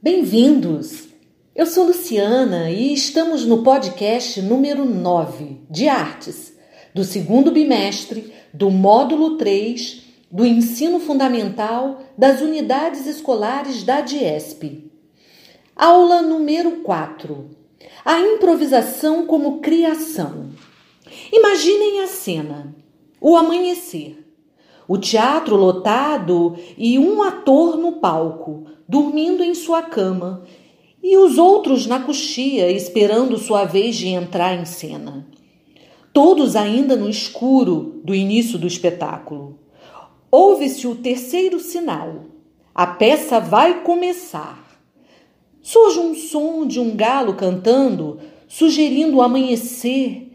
Bem-vindos! Eu sou Luciana e estamos no podcast número 9 de Artes, do segundo bimestre do módulo 3 do Ensino Fundamental das Unidades Escolares da DIESP. Aula número 4: A improvisação como criação. Imaginem a cena: o amanhecer, o teatro lotado e um ator no palco, dormindo em sua cama, e os outros na coxia esperando sua vez de entrar em cena. Todos ainda no escuro do início do espetáculo. Ouve-se o terceiro sinal. A peça vai começar. Surge um som de um galo cantando, sugerindo o amanhecer.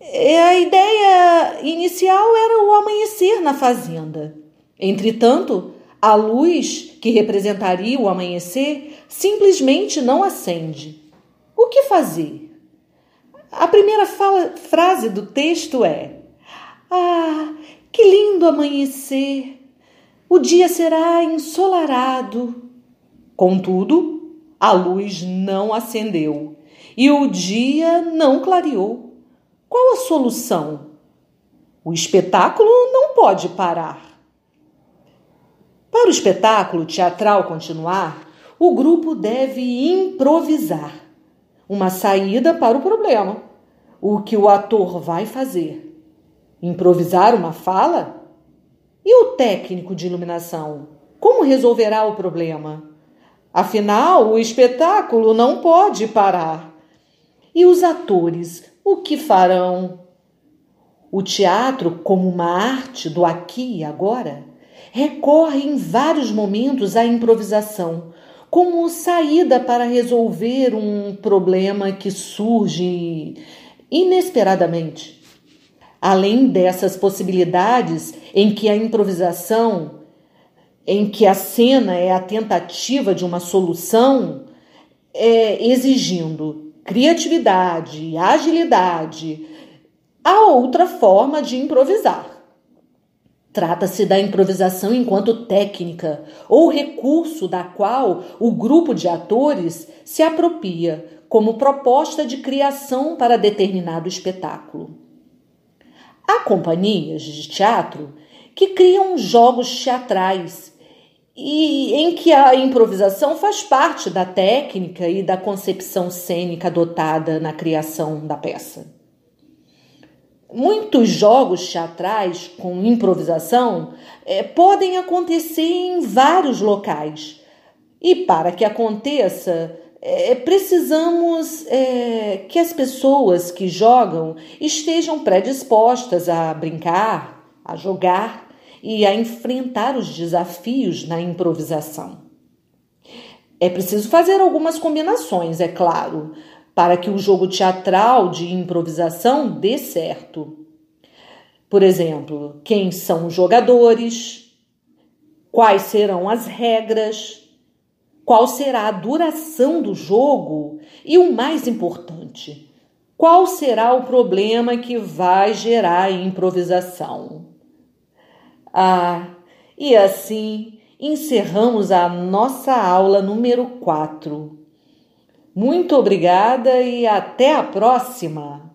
É, a ideia inicial era o amanhecer na fazenda. Entretanto, a luz que representaria o amanhecer simplesmente não acende. O que fazer? A primeira fala, frase do texto é: Ah, que lindo amanhecer! O dia será ensolarado. Contudo, a luz não acendeu e o dia não clareou. Qual a solução? O espetáculo não pode parar. Para o espetáculo teatral continuar, o grupo deve improvisar uma saída para o problema. O que o ator vai fazer? Improvisar uma fala? E o técnico de iluminação? Como resolverá o problema? Afinal, o espetáculo não pode parar. E os atores, o que farão? O teatro, como uma arte do aqui e agora, recorre em vários momentos à improvisação, como saída para resolver um problema que surge inesperadamente. Além dessas possibilidades em que a improvisação, em que a cena é a tentativa de uma solução, é, exigindo criatividade, agilidade, há outra forma de improvisar Trata-se da improvisação enquanto técnica ou recurso da qual o grupo de atores se apropria como proposta de criação para determinado espetáculo. Há companhias de teatro que criam jogos teatrais e em que a improvisação faz parte da técnica e da concepção cênica adotada na criação da peça. Muitos jogos teatrais com improvisação é, podem acontecer em vários locais. E para que aconteça, é, precisamos é, que as pessoas que jogam estejam predispostas a brincar, a jogar e a enfrentar os desafios na improvisação. É preciso fazer algumas combinações, é claro, para que o jogo teatral de improvisação dê certo. Por exemplo, quem são os jogadores, quais serão as regras, qual será a duração do jogo e o mais importante, qual será o problema que vai gerar a improvisação. Ah, e assim encerramos a nossa aula número 4. Muito obrigada e até a próxima!